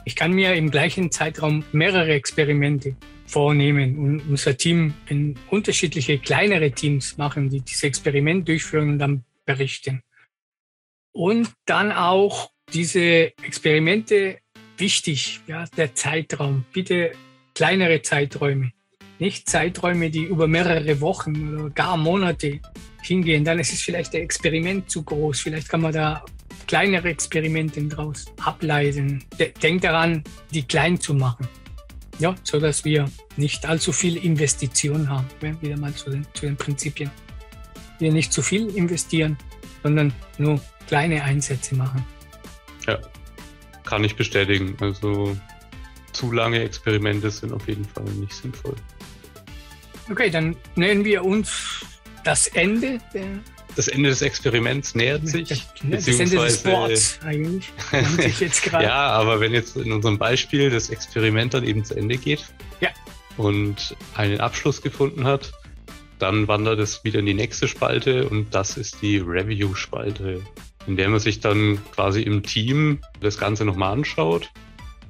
Ich kann mir im gleichen Zeitraum mehrere Experimente vornehmen und unser Team in unterschiedliche kleinere Teams machen, die dieses Experiment durchführen und dann berichten. Und dann auch diese Experimente wichtig, ja, der Zeitraum, bitte kleinere Zeiträume nicht Zeiträume, die über mehrere Wochen oder gar Monate hingehen, dann ist es vielleicht ein Experiment zu groß. Vielleicht kann man da kleinere Experimente daraus ableiten. Denkt daran, die klein zu machen. Ja, so dass wir nicht allzu viel Investition haben. Wieder mal zu den, zu den Prinzipien. wir nicht zu viel investieren, sondern nur kleine Einsätze machen. Ja, kann ich bestätigen. Also zu lange Experimente sind auf jeden Fall nicht sinnvoll. Okay, dann nennen wir uns das Ende der das Ende des Experiments nähert sich. Das, das Ende des Sports eigentlich. *laughs* ja, aber wenn jetzt in unserem Beispiel das Experiment dann eben zu Ende geht ja. und einen Abschluss gefunden hat, dann wandert es wieder in die nächste Spalte und das ist die Review-Spalte, in der man sich dann quasi im Team das Ganze nochmal anschaut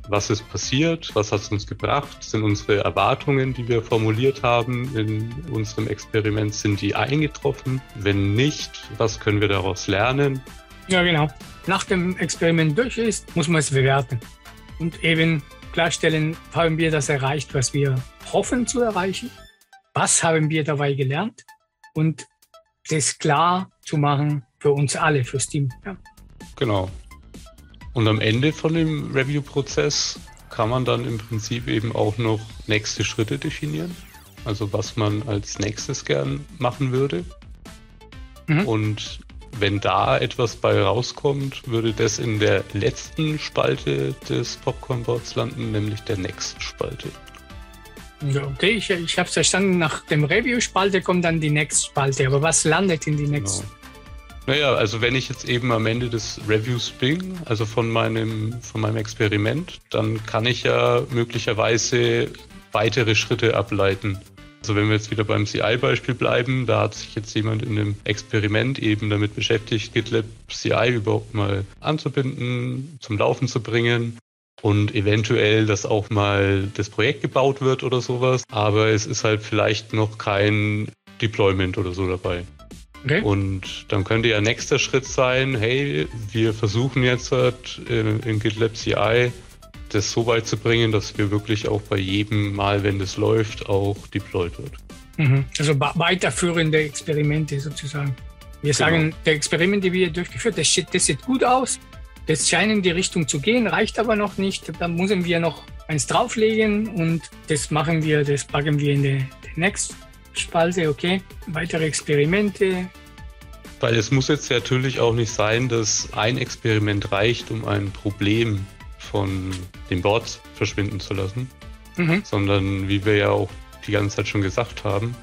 was ist passiert, was hat es uns gebracht, sind unsere Erwartungen, die wir formuliert haben in unserem Experiment, sind die eingetroffen? Wenn nicht, was können wir daraus lernen? Ja, genau. Nach dem Experiment durch ist, muss man es bewerten und eben klarstellen, haben wir das erreicht, was wir hoffen zu erreichen? Was haben wir dabei gelernt? Und das klar zu machen für uns alle, fürs Team. Ja. Genau. Und am Ende von dem Review-Prozess kann man dann im Prinzip eben auch noch nächste Schritte definieren. Also was man als nächstes gern machen würde. Mhm. Und wenn da etwas bei rauskommt, würde das in der letzten Spalte des Popcorn-Boards landen, nämlich der Next-Spalte. okay, ich, ich habe es verstanden. Nach dem Review-Spalte kommt dann die Next-Spalte. Aber was landet in die Next? Genau. Naja, also wenn ich jetzt eben am Ende des Reviews bin, also von meinem, von meinem Experiment, dann kann ich ja möglicherweise weitere Schritte ableiten. Also wenn wir jetzt wieder beim CI-Beispiel bleiben, da hat sich jetzt jemand in einem Experiment eben damit beschäftigt, GitLab CI überhaupt mal anzubinden, zum Laufen zu bringen und eventuell, dass auch mal das Projekt gebaut wird oder sowas. Aber es ist halt vielleicht noch kein Deployment oder so dabei. Okay. Und dann könnte ja nächster Schritt sein, hey, wir versuchen jetzt halt in, in GitLab CI das so weit zu bringen, dass wir wirklich auch bei jedem Mal, wenn das läuft, auch deployed wird. Mhm. Also weiterführende Experimente sozusagen. Wir genau. sagen, der Experiment, die wir durchgeführt, das, das sieht gut aus, das scheint in die Richtung zu gehen, reicht aber noch nicht. Da müssen wir noch eins drauflegen und das machen wir, das packen wir in die Next Spalte, okay, weitere Experimente. Weil es muss jetzt natürlich auch nicht sein, dass ein Experiment reicht, um ein Problem von den Boards verschwinden zu lassen, mhm. sondern wie wir ja auch die ganze Zeit schon gesagt haben,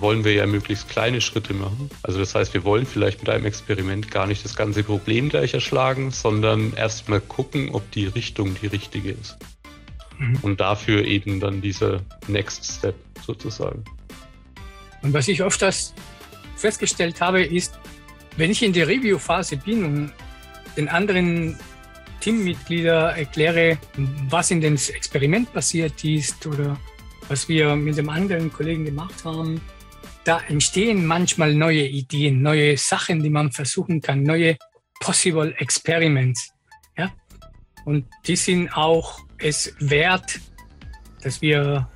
wollen wir ja möglichst kleine Schritte machen. Also das heißt, wir wollen vielleicht mit einem Experiment gar nicht das ganze Problem gleich erschlagen, sondern erstmal gucken, ob die Richtung die richtige ist. Mhm. Und dafür eben dann dieser Next Step sozusagen. Und was ich öfters festgestellt habe, ist, wenn ich in der Review-Phase bin und den anderen Teammitgliedern erkläre, was in dem Experiment passiert ist oder was wir mit dem anderen Kollegen gemacht haben, da entstehen manchmal neue Ideen, neue Sachen, die man versuchen kann, neue possible Experiments. Ja? Und die sind auch es wert, dass wir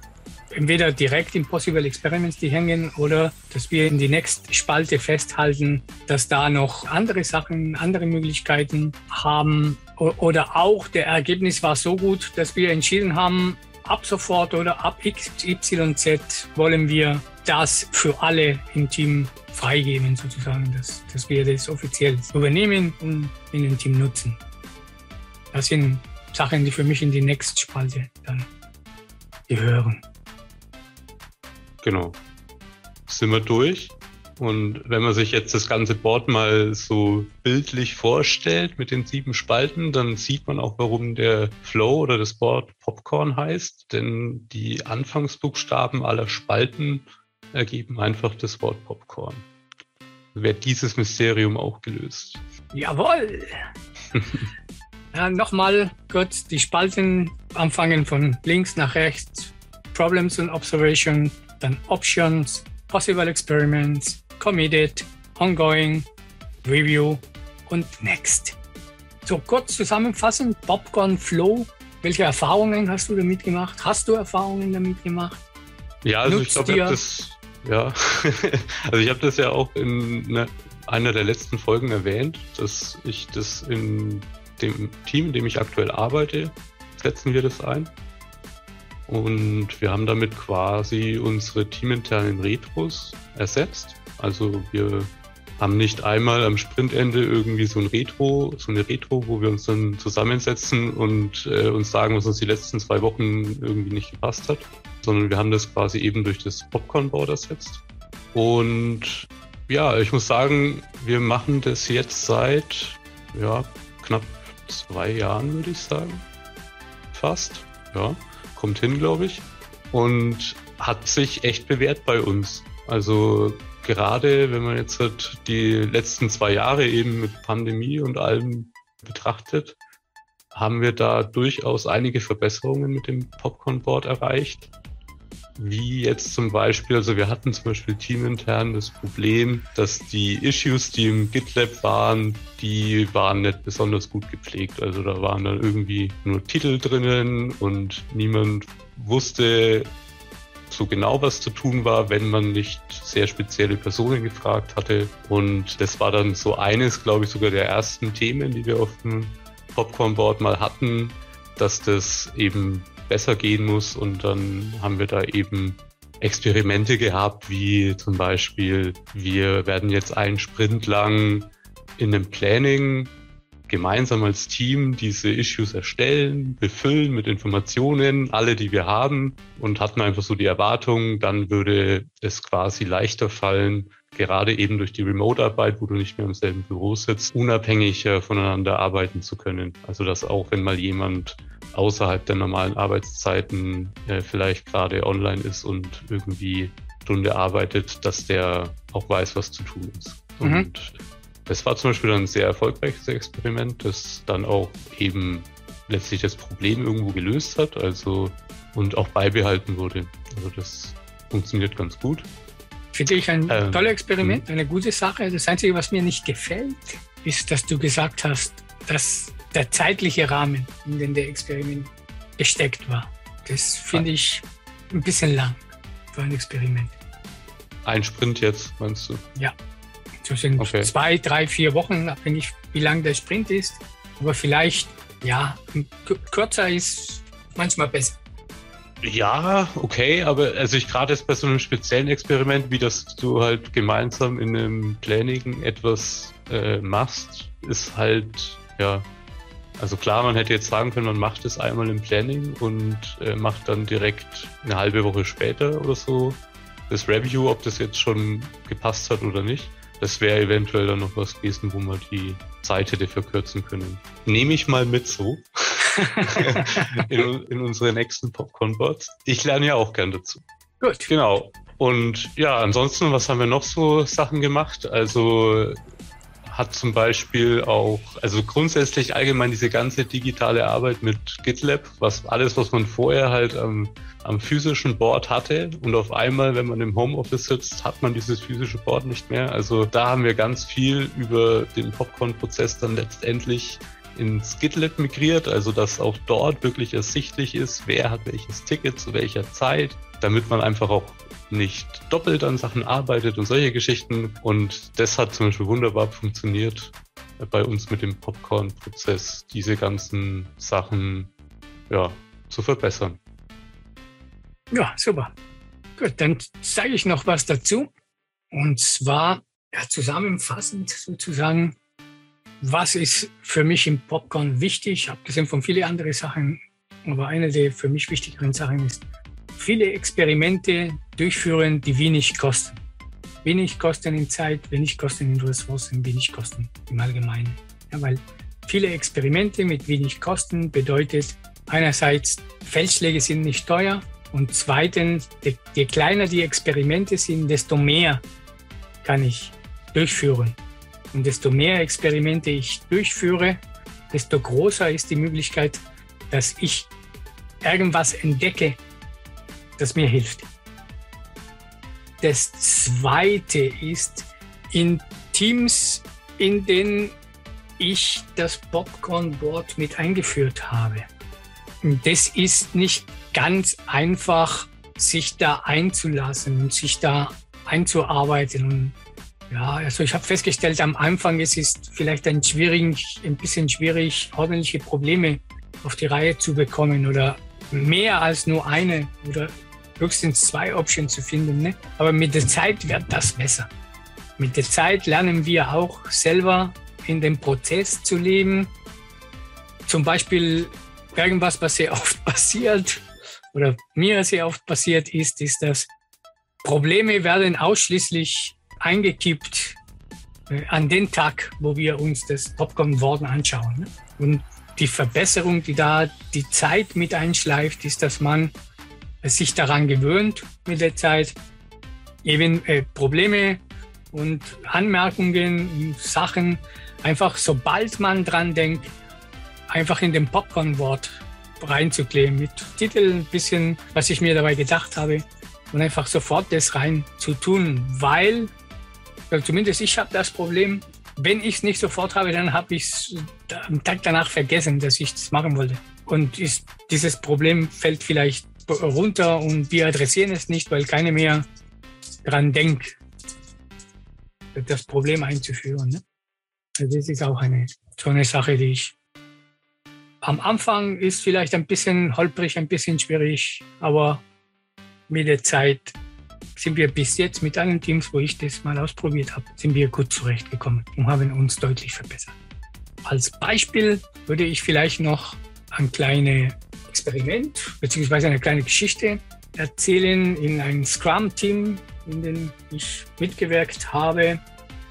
entweder direkt in Possible Experiments die hängen oder dass wir in die nächste Spalte festhalten, dass da noch andere Sachen, andere Möglichkeiten haben. Oder auch der Ergebnis war so gut, dass wir entschieden haben, ab sofort oder ab XYZ wollen wir das für alle im Team freigeben, sozusagen, dass, dass wir das offiziell übernehmen und in dem Team nutzen. Das sind Sachen, die für mich in die Next-Spalte dann gehören. Genau. Sind wir durch. Und wenn man sich jetzt das ganze Board mal so bildlich vorstellt mit den sieben Spalten, dann sieht man auch, warum der Flow oder das Board Popcorn heißt. Denn die Anfangsbuchstaben aller Spalten ergeben einfach das Wort Popcorn. Wird dieses Mysterium auch gelöst. Jawohl! *laughs* ja, Nochmal kurz die Spalten anfangen von links nach rechts. Problems and Observation, dann Options, Possible Experiments, Committed, Ongoing, Review und Next. So kurz zusammenfassend, Popcorn Flow, welche Erfahrungen hast du damit gemacht? Hast du Erfahrungen damit gemacht? Ja, also Nutzt ich glaube, ich habe das, ja, *laughs* also ich habe das ja auch in ne, einer der letzten Folgen erwähnt, dass ich das in dem Team, in dem ich aktuell arbeite, setzen wir das ein. Und wir haben damit quasi unsere teaminternen Retros ersetzt. Also wir haben nicht einmal am Sprintende irgendwie so ein Retro, so eine Retro, wo wir uns dann zusammensetzen und äh, uns sagen, was uns die letzten zwei Wochen irgendwie nicht gepasst hat, sondern wir haben das quasi eben durch das Popcorn-Board ersetzt. Und ja, ich muss sagen, wir machen das jetzt seit ja, knapp zwei Jahren, würde ich sagen. Fast. Ja, kommt hin, glaube ich. Und hat sich echt bewährt bei uns. Also gerade wenn man jetzt halt die letzten zwei Jahre eben mit Pandemie und allem betrachtet, haben wir da durchaus einige Verbesserungen mit dem Popcorn-Board erreicht. Wie jetzt zum Beispiel, also wir hatten zum Beispiel teamintern das Problem, dass die Issues, die im GitLab waren, die waren nicht besonders gut gepflegt. Also da waren dann irgendwie nur Titel drinnen und niemand wusste, so genau was zu tun war, wenn man nicht sehr spezielle Personen gefragt hatte. Und das war dann so eines, glaube ich, sogar der ersten Themen, die wir auf dem Popcorn-Board mal hatten, dass das eben besser gehen muss. Und dann haben wir da eben Experimente gehabt, wie zum Beispiel, wir werden jetzt einen Sprint lang in einem Planning gemeinsam als Team diese Issues erstellen, befüllen mit Informationen, alle, die wir haben und hatten einfach so die Erwartung, dann würde es quasi leichter fallen, gerade eben durch die Remote-Arbeit, wo du nicht mehr im selben Büro sitzt, unabhängiger voneinander arbeiten zu können. Also dass auch wenn mal jemand außerhalb der normalen Arbeitszeiten äh, vielleicht gerade online ist und irgendwie Stunde arbeitet, dass der auch weiß, was zu tun ist. Mhm. Und das war zum Beispiel ein sehr erfolgreiches Experiment, das dann auch eben letztlich das Problem irgendwo gelöst hat, also und auch beibehalten wurde. Also das funktioniert ganz gut. Finde ich ein ähm, tolles Experiment, hm. eine gute Sache. Das Einzige, was mir nicht gefällt, ist, dass du gesagt hast, dass der zeitliche Rahmen, in den der Experiment gesteckt war. Das finde ich ein bisschen lang für ein Experiment. Ein Sprint jetzt, meinst du? Ja. Das sind okay. zwei, drei, vier Wochen, abhängig wie lang der Sprint ist. Aber vielleicht, ja, kürzer ist manchmal besser. Ja, okay, aber also ich gerade jetzt bei so einem speziellen Experiment, wie das du halt gemeinsam in einem Planning etwas äh, machst, ist halt, ja, also klar, man hätte jetzt sagen können, man macht es einmal im Planning und äh, macht dann direkt eine halbe Woche später oder so das Review, ob das jetzt schon gepasst hat oder nicht. Das wäre eventuell dann noch was gewesen, wo man die Zeit hätte verkürzen können. Nehme ich mal mit so *laughs* in, in unsere nächsten Popcorn-Bots. Ich lerne ja auch gern dazu. Gut. Genau. Und ja, ansonsten, was haben wir noch so Sachen gemacht? Also hat zum Beispiel auch, also grundsätzlich allgemein diese ganze digitale Arbeit mit GitLab, was alles, was man vorher halt am, am physischen Board hatte und auf einmal, wenn man im Homeoffice sitzt, hat man dieses physische Board nicht mehr. Also da haben wir ganz viel über den Popcorn-Prozess dann letztendlich ins GitLab migriert, also dass auch dort wirklich ersichtlich ist, wer hat welches Ticket zu welcher Zeit, damit man einfach auch nicht doppelt an Sachen arbeitet und solche Geschichten. Und das hat zum Beispiel wunderbar funktioniert bei uns mit dem Popcorn-Prozess, diese ganzen Sachen ja, zu verbessern. Ja, super. Gut, dann sage ich noch was dazu. Und zwar ja, zusammenfassend sozusagen, was ist für mich im Popcorn wichtig, abgesehen von vielen anderen Sachen. Aber eine der für mich wichtigeren Sachen ist, viele Experimente durchführen, die wenig kosten. Wenig kosten in Zeit, wenig kosten in Ressourcen, wenig kosten im Allgemeinen. Ja, weil viele Experimente mit wenig Kosten bedeutet einerseits, Feldschläge sind nicht teuer und zweitens, je, je kleiner die Experimente sind, desto mehr kann ich durchführen. Und desto mehr Experimente ich durchführe, desto größer ist die Möglichkeit, dass ich irgendwas entdecke, das mir hilft. Das zweite ist, in Teams, in denen ich das Popcorn-Board mit eingeführt habe. Das ist nicht ganz einfach, sich da einzulassen und sich da einzuarbeiten. ja, also ich habe festgestellt, am Anfang es ist vielleicht ein, schwierig, ein bisschen schwierig, ordentliche Probleme auf die Reihe zu bekommen oder mehr als nur eine oder höchstens zwei Optionen zu finden. Ne? Aber mit der Zeit wird das besser. mit der Zeit lernen wir auch selber in dem Prozess zu leben. Zum Beispiel irgendwas, was sehr oft *laughs* passiert oder mir sehr oft passiert ist, ist, dass Probleme werden ausschließlich eingekippt äh, an den Tag, wo wir uns das Popcorn-Worden anschauen. Ne? Und die Verbesserung, die da die Zeit mit einschleift, ist, dass man sich daran gewöhnt mit der Zeit, eben äh, Probleme und Anmerkungen Sachen einfach, sobald man dran denkt, einfach in dem Popcorn-Wort reinzukleben, mit Titel ein bisschen, was ich mir dabei gedacht habe und einfach sofort das rein zu tun, weil, also zumindest ich habe das Problem, wenn ich es nicht sofort habe, dann habe ich es am Tag danach vergessen, dass ich das machen wollte. Und ist, dieses Problem fällt vielleicht runter und wir adressieren es nicht, weil keiner mehr dran denkt, das Problem einzuführen. Ne? Also das ist auch eine so eine Sache, die ich am Anfang ist vielleicht ein bisschen holprig, ein bisschen schwierig, aber mit der Zeit sind wir bis jetzt mit allen Teams, wo ich das mal ausprobiert habe, sind wir gut zurechtgekommen und haben uns deutlich verbessert. Als Beispiel würde ich vielleicht noch ein kleines Experiment bzw. eine kleine Geschichte erzählen. In einem Scrum-Team, in dem ich mitgewirkt habe,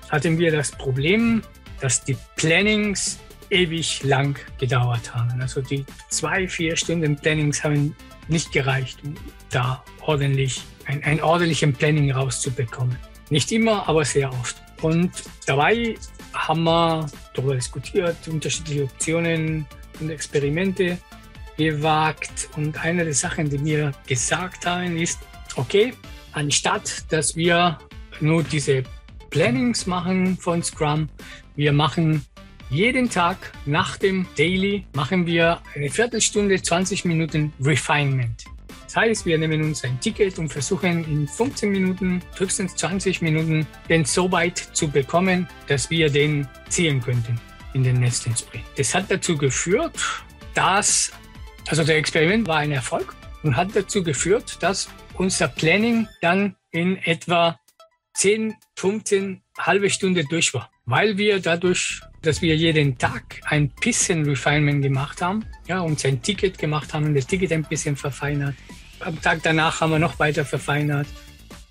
hatten wir das Problem, dass die Plannings ewig lang gedauert haben. Also die zwei, vier Stunden Plannings haben nicht gereicht, um da ordentlich ein, ein ordentlichen Planning rauszubekommen. Nicht immer, aber sehr oft. Und dabei haben wir darüber diskutiert, unterschiedliche Optionen und Experimente gewagt. Und eine der Sachen, die wir gesagt haben, ist, okay, anstatt dass wir nur diese Plannings machen von Scrum, wir machen jeden Tag nach dem Daily machen wir eine Viertelstunde, 20 Minuten Refinement. Das heißt, wir nehmen uns ein Ticket und versuchen in 15 Minuten, höchstens 20 Minuten, den so weit zu bekommen, dass wir den ziehen könnten in den nächsten Sprint. Das hat dazu geführt, dass, also der Experiment war ein Erfolg und hat dazu geführt, dass unser Planning dann in etwa 10, 15, halbe Stunde durch war, weil wir dadurch dass wir jeden Tag ein bisschen Refinement gemacht haben, ja, uns ein Ticket gemacht haben und das Ticket ein bisschen verfeinert. Am Tag danach haben wir noch weiter verfeinert.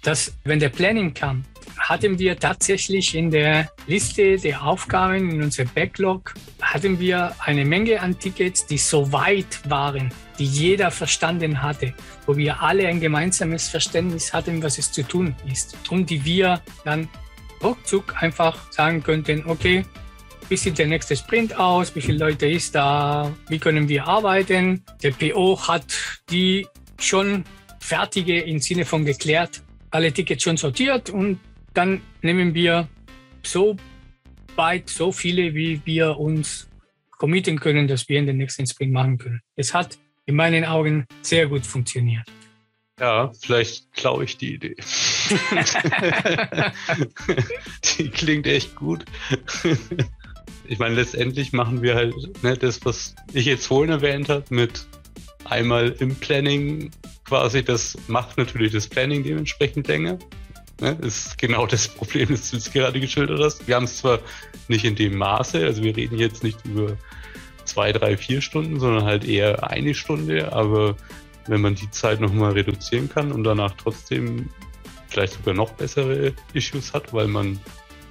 Dass, wenn der Planning kam, hatten wir tatsächlich in der Liste der Aufgaben in unserem Backlog hatten wir eine Menge an Tickets, die so weit waren, die jeder verstanden hatte, wo wir alle ein gemeinsames Verständnis hatten, was es zu tun ist. Und die wir dann ruckzuck einfach sagen könnten, okay, wie sieht der nächste Sprint aus, wie viele Leute ist da, wie können wir arbeiten. Der PO hat die schon fertige im Sinne von geklärt, alle Tickets schon sortiert und dann nehmen wir so weit, so viele, wie wir uns committen können, dass wir in den nächsten Sprint machen können. Es hat in meinen Augen sehr gut funktioniert. Ja, vielleicht klaue ich die Idee. *laughs* die klingt echt gut ich meine, letztendlich machen wir halt ne, das, was ich jetzt vorhin erwähnt habe, mit einmal im Planning quasi, das macht natürlich das Planning dementsprechend länger. Ne, ist genau das Problem, das du jetzt gerade geschildert hast. Wir haben es zwar nicht in dem Maße, also wir reden jetzt nicht über zwei, drei, vier Stunden, sondern halt eher eine Stunde, aber wenn man die Zeit nochmal reduzieren kann und danach trotzdem vielleicht sogar noch bessere Issues hat, weil man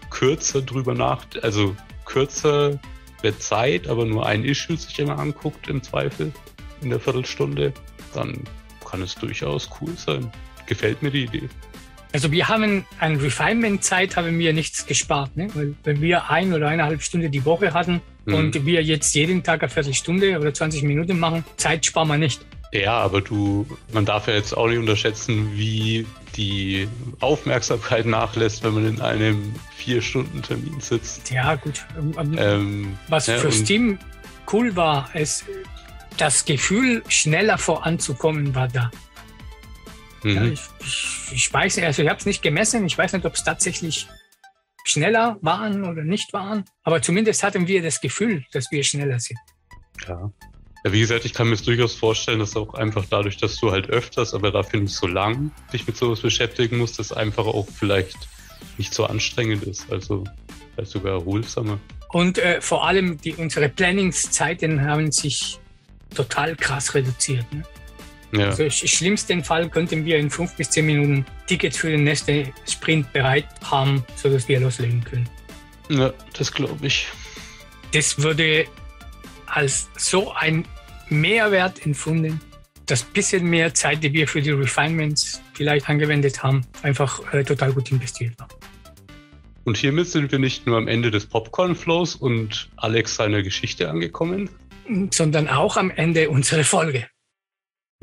kürzer drüber nachdenkt, also kürzer mit Zeit, aber nur ein Issue sich immer anguckt im Zweifel in der Viertelstunde, dann kann es durchaus cool sein. Gefällt mir die Idee. Also wir haben an Refinement-Zeit haben wir nichts gespart, ne? Weil wenn wir ein oder eineinhalb Stunden die Woche hatten mhm. und wir jetzt jeden Tag eine Viertelstunde oder 20 Minuten machen, Zeit sparen wir nicht. Ja, aber du, man darf ja jetzt auch nicht unterschätzen, wie die Aufmerksamkeit nachlässt, wenn man in einem Vier-Stunden-Termin sitzt. Ja, gut. Ähm, ähm Was ja, fürs Team cool war, ist, das Gefühl, schneller voranzukommen, war da. Mhm. Ja, ich, ich, ich, weiß nicht, also ich habe es nicht gemessen, ich weiß nicht, ob es tatsächlich schneller waren oder nicht waren, aber zumindest hatten wir das Gefühl, dass wir schneller sind. Ja, ja, wie gesagt, ich kann mir es durchaus vorstellen, dass auch einfach dadurch, dass du halt öfters, aber dafür nicht so lang dich mit sowas beschäftigen musst, dass einfach auch vielleicht nicht so anstrengend ist. Also vielleicht sogar erholsamer. Und äh, vor allem die, unsere Planningszeiten haben sich total krass reduziert. Ne? Ja. Also im schlimmsten Fall könnten wir in fünf bis zehn Minuten Tickets für den nächsten Sprint bereit haben, sodass wir loslegen können. Ja, das glaube ich. Das würde als so ein Mehrwert empfunden, das bisschen mehr Zeit, die wir für die Refinements vielleicht angewendet haben, einfach äh, total gut investiert war. Und hiermit sind wir nicht nur am Ende des Popcorn-Flows und Alex seiner Geschichte angekommen, sondern auch am Ende unserer Folge.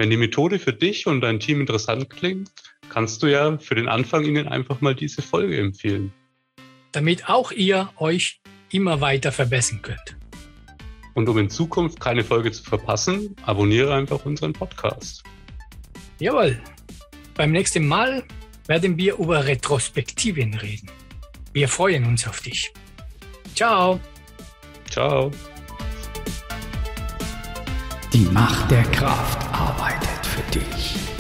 Wenn die Methode für dich und dein Team interessant klingt, kannst du ja für den Anfang ihnen einfach mal diese Folge empfehlen. Damit auch ihr euch immer weiter verbessern könnt. Und um in Zukunft keine Folge zu verpassen, abonniere einfach unseren Podcast. Jawohl. Beim nächsten Mal werden wir über Retrospektiven reden. Wir freuen uns auf dich. Ciao. Ciao. Die Macht der Kraft arbeitet für dich.